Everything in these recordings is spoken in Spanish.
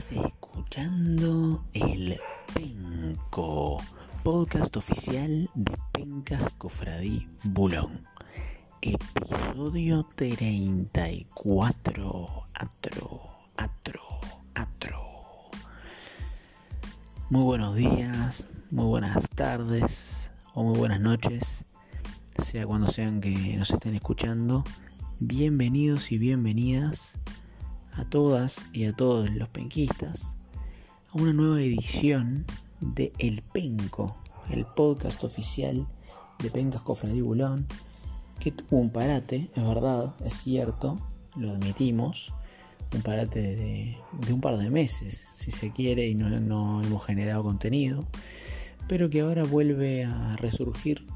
Estás escuchando el Penco, podcast oficial de Pencas Cofradí Bulón. Episodio 34. Atro, atro, atro. Muy buenos días, muy buenas tardes o muy buenas noches, sea cuando sean que nos estén escuchando. Bienvenidos y bienvenidas a todas y a todos los penquistas a una nueva edición de El Penco, el podcast oficial de Pencas Cofradí Bulón, que tuvo un parate, es verdad, es cierto, lo admitimos, un parate de, un par de meses, si se quiere, y no, no hemos generado contenido, pero que ahora vuelve a resurgir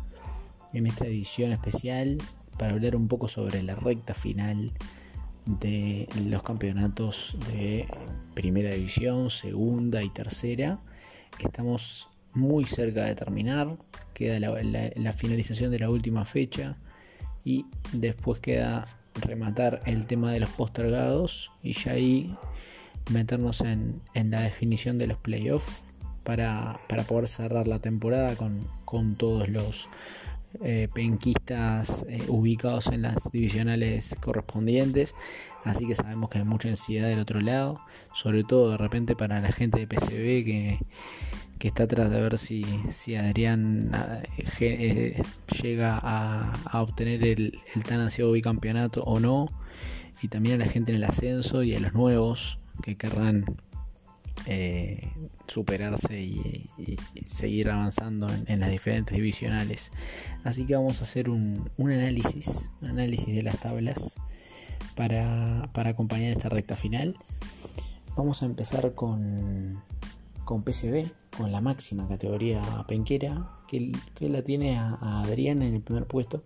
en esta edición especial para hablar un poco sobre la recta final de los campeonatos de primera división, segunda y tercera. Estamos muy cerca de terminar, queda la, finalización de la última fecha y después queda rematar el tema de los postergados y ya ahí meternos en, la definición de los playoffs para, para poder cerrar la temporada con, con todos los eh, penquistas eh, ubicados en las divisionales correspondientes. Así que sabemos que hay mucha ansiedad del otro lado, sobre todo de repente para la gente de PCB que, está atrás de ver si, si Adrián eh, llega a, obtener el, el, tan ansiado bicampeonato o no. Y también a la gente en el ascenso y a los nuevos que querrán eh, superarse y, seguir avanzando en, las diferentes divisionales. Así que vamos a hacer un, análisis, análisis de las tablas para, acompañar esta recta final. Vamos a empezar con, con PCB, con la máxima categoría penquera, que, la tiene a, Adrián en el primer puesto.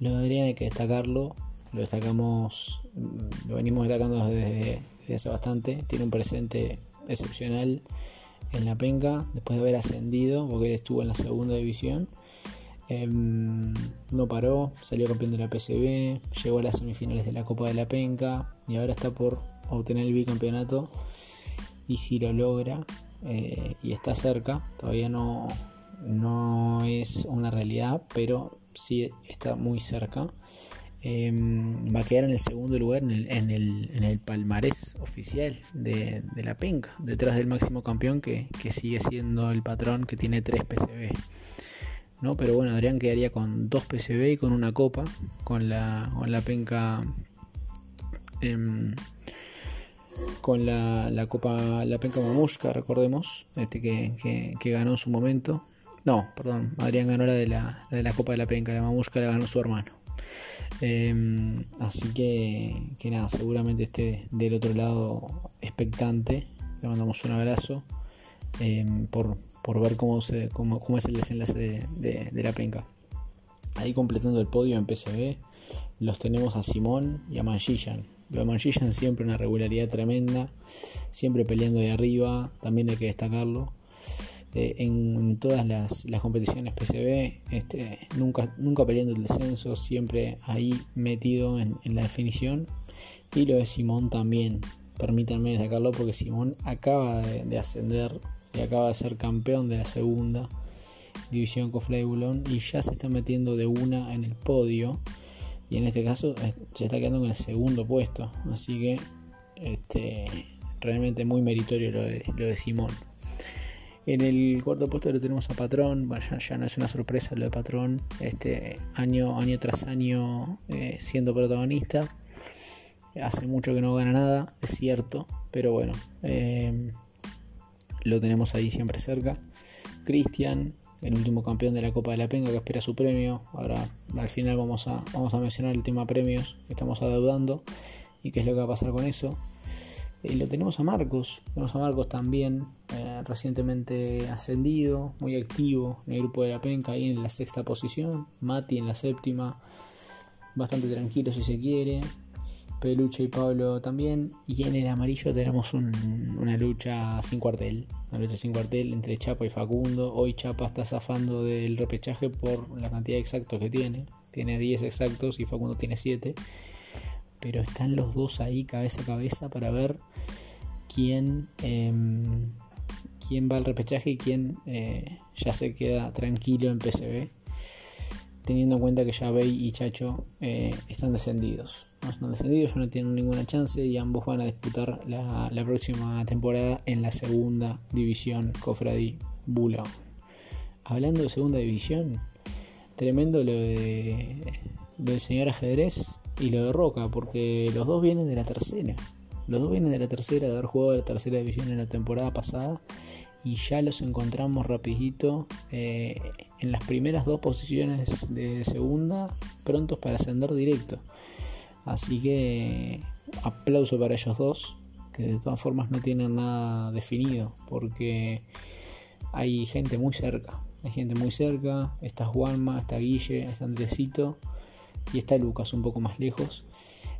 Lo de Adrián hay que destacarlo, lo destacamos, lo venimos destacando desde hace bastante, tiene un presente excepcional en la penca después de haber ascendido, porque él estuvo en la segunda división. Em, no paró, salió campeón de la PCB, llegó a las semifinales de la Copa de la Penca y ahora está por obtener el bicampeonato. Y si lo logra eh, y está cerca, todavía no, no es una realidad, pero sí está muy cerca. Em, va a quedar en el segundo lugar en el, en el, en el palmarés oficial de, la penca, detrás del máximo campeón que, sigue siendo el patrón que tiene 3 PCB. ¿no? Pero bueno, Adrián quedaría con 2 PCB y con una copa, con la, con la penca. Em, con la, la, copa, la penca Mamushka, recordemos, este que, que, ganó en su momento. No, perdón, Adrián ganó la de la, la de la copa de la penca, la Mamushka la ganó su hermano. Em, así que, que nada, seguramente esté del otro lado expectante. Le mandamos un abrazo em, por, ver cómo, se, cómo, cómo, es el desenlace de, la penca. Ahí completando el podio en PCB, los tenemos a Simón y a Manchillan. Lo de Manchillan siempre una regularidad tremenda, siempre peleando de arriba, también hay que destacarlo. Eh, en, todas las, competiciones PCB, este, nunca, nunca peleando el descenso, siempre ahí metido en, la definición. Y lo de Simón también, permítanme destacarlo porque Simón acaba de, ascender y acaba de ser campeón de la segunda división Cofre Bulón y ya se está metiendo de una en el podio. Y en este caso se está quedando en el segundo puesto. Así que este, realmente muy meritorio lo de, lo de Simón. En el cuarto puesto lo tenemos a Patrón, ya, no es una sorpresa lo de Patrón, este año, año tras año eh, siendo protagonista. Hace mucho que no gana nada, es cierto, pero bueno, eh, lo tenemos ahí siempre cerca. Cristian, el último campeón de la Copa de la Penga que espera su premio. Ahora al final vamos a, vamos a mencionar el tema premios que estamos adeudando y qué es lo que va a pasar con eso. Y lo tenemos a Marcos, tenemos a Marcos también, eh, recientemente ascendido, muy activo en el grupo de la penca, ahí en la sexta posición, Mati en la séptima, bastante tranquilo si se quiere, Peluche y Pablo también, y en el amarillo tenemos una lucha sin cuartel, una lucha sin cuartel entre Chapa y Facundo, hoy Chapa está zafando del repechaje por la cantidad de exactos que tiene, tiene 10 exactos y Facundo tiene 7 pero están los dos ahí cabeza a cabeza para ver quién, em, quién va al repechaje y quién eh, ya se queda tranquilo en PCB, teniendo en cuenta que Yabey y Chacho eh, están descendidos. No están descendidos, ya no tienen ninguna chance y ambos van a disputar la, próxima temporada en la segunda división Cofradí Bula. Hablando de segunda división, tremendo lo de del señor ajedrez y lo de Roca, porque los dos vienen de la tercera. Los dos vienen de la tercera, de haber jugado la tercera división en la temporada pasada y ya los encontramos rapidito eh, en las primeras dos posiciones de segunda, prontos para ascender directo. Así que aplauso para ellos dos, que de todas formas no tienen nada definido, porque hay gente muy cerca. Hay gente muy cerca, está Juanma, está Guille, está Andresito y está Lucas un poco más lejos.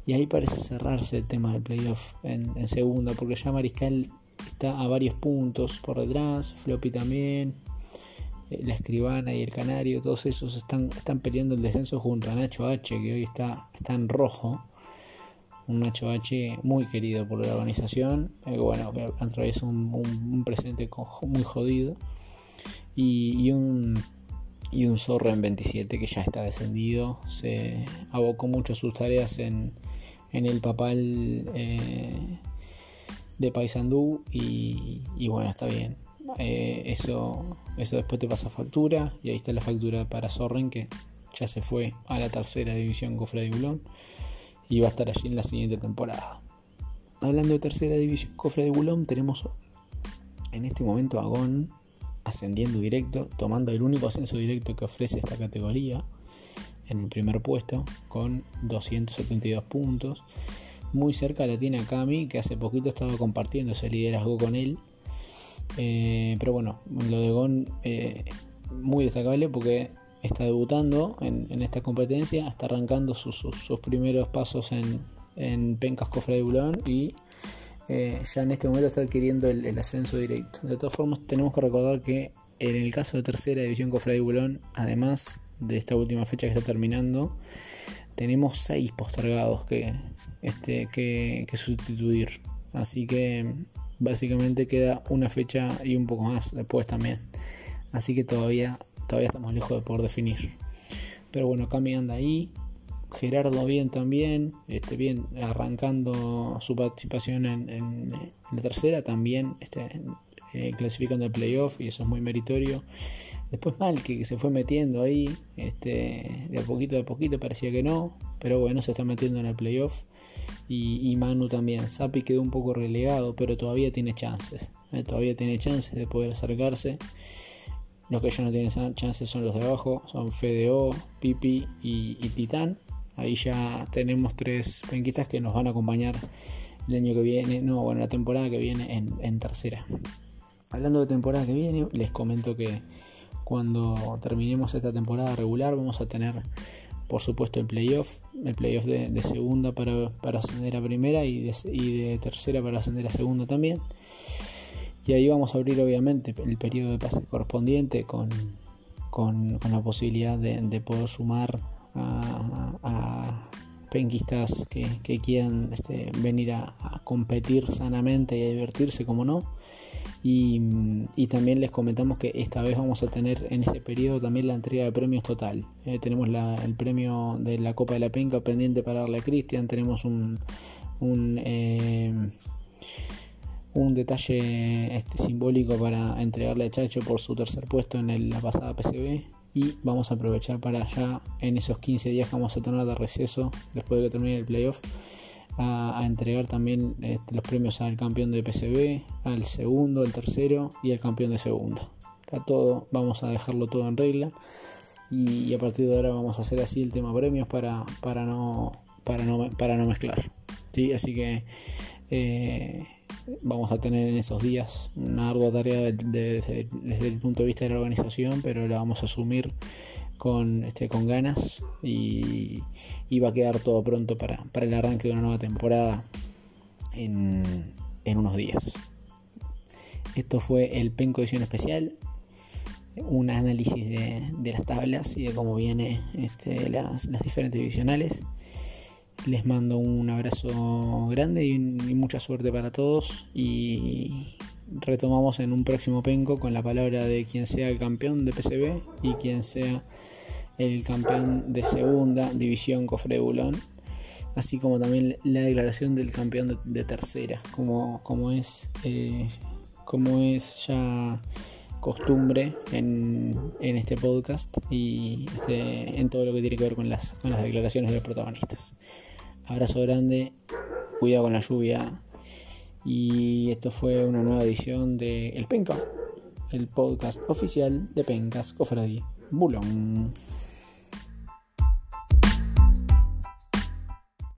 Y ahí parece cerrarse el tema del playoff en, segunda, porque ya Mariscal está a varios puntos por detrás, Floppy también, eh, la escribana y el canario, todos esos están, están peleando el descenso junto a Nacho H, que hoy está, está en rojo. Un Nacho H muy querido por la organización, eh, bueno, que atraviesa un, un, presente muy jodido. y un y un zorro en 27 que ya está descendido. Se abocó mucho sus tareas en, el papal eh, de Paysandú y, bueno, está bien. Eh, eso, eso después te pasa factura y ahí está la factura para Zorren que ya se fue a la tercera división con Freddy Bulón y va a estar allí en la siguiente temporada. Hablando de tercera división con Freddy Bulón, tenemos en este momento a Gon ascendiendo directo, tomando el único ascenso directo que ofrece esta categoría en el primer puesto con 272 puntos. Muy cerca la tiene a Kami, que hace poquito estaba compartiendo ese liderazgo con él. Eh, pero bueno, lo de Gon eh, muy destacable porque está debutando en, esta competencia, está arrancando sus, primeros pasos en, en Pencas Cofre de Bulón y eh, ya en este momento está adquiriendo el, ascenso directo. De todas formas, tenemos que recordar que en el caso de tercera división Cofrade Bulón, además de esta última fecha que está terminando, tenemos seis postergados que, este, que, sustituir. Así que básicamente queda una fecha y un poco más después también. Así que todavía, todavía estamos lejos de poder definir. Pero bueno, Cami anda ahí. Gerardo bien también, este, bien arrancando su participación en, la tercera, también este, eh, clasificando el playoff y eso es muy meritorio. Después mal que, se fue metiendo ahí, este, de a poquito a poquito parecía que no, pero bueno, se está metiendo en el playoff. Y, Manu también, Sapi quedó un poco relegado, pero todavía tiene chances, eh, todavía tiene chances de poder acercarse. Los que ya no tienen chances son los de abajo, son Fedeo, Pipi y Titán. Ahí ya tenemos tres penquitas que nos van a acompañar el año que viene, no, bueno, la temporada que viene en, tercera. Hablando de temporada que viene, les comento que cuando terminemos esta temporada regular vamos a tener, por supuesto, el playoff, el playoff de, segunda para, ascender a primera y de, tercera para ascender a segunda también. Y ahí vamos a abrir obviamente el periodo de pase correspondiente con, la posibilidad de poder sumar a, penquistas que, quieran este, venir a, competir sanamente y a divertirse, como no. Y, también les comentamos que esta vez vamos a tener en este periodo también la entrega de premios total. Eh, tenemos el premio de la Copa de la Penca pendiente para darle a Cristian. Tenemos un, un, eh, un detalle este, simbólico para entregarle a Chacho por su tercer puesto en la pasada PCB y vamos a aprovechar para ya en esos 15 días que vamos a tener de receso después de que termine el playoff a, entregar también este, los premios al campeón de PCB, al segundo, al tercero y al campeón de segundo. Está todo, vamos a dejarlo todo en regla y, a partir de ahora vamos a hacer así el tema premios para, para, no, para, no, para no mezclar. ¿sí? Así que eh, vamos a tener en esos días una ardua tarea desde el punto de vista de la organización, pero la vamos a asumir con, este, con ganas y, va a quedar todo pronto para, el arranque de una nueva temporada en, unos días. Esto fue el Penco Edición Especial, un análisis de, las tablas y de cómo vienen este, las, las diferentes divisionales. Les mando un abrazo grande y, mucha suerte para todos. Y retomamos en un próximo penco con la palabra de quien sea el campeón de PCB y quien sea el campeón de segunda división Cofre Bulón así como también la declaración del campeón de, tercera, como, como, es, eh, como es ya costumbre en, este podcast y este, en todo lo que tiene que ver con las, con las declaraciones de los protagonistas. Abrazo grande, cuidado con la lluvia y esto fue una nueva edición de El Penca, el podcast oficial de Pencas Cofradí Bulón.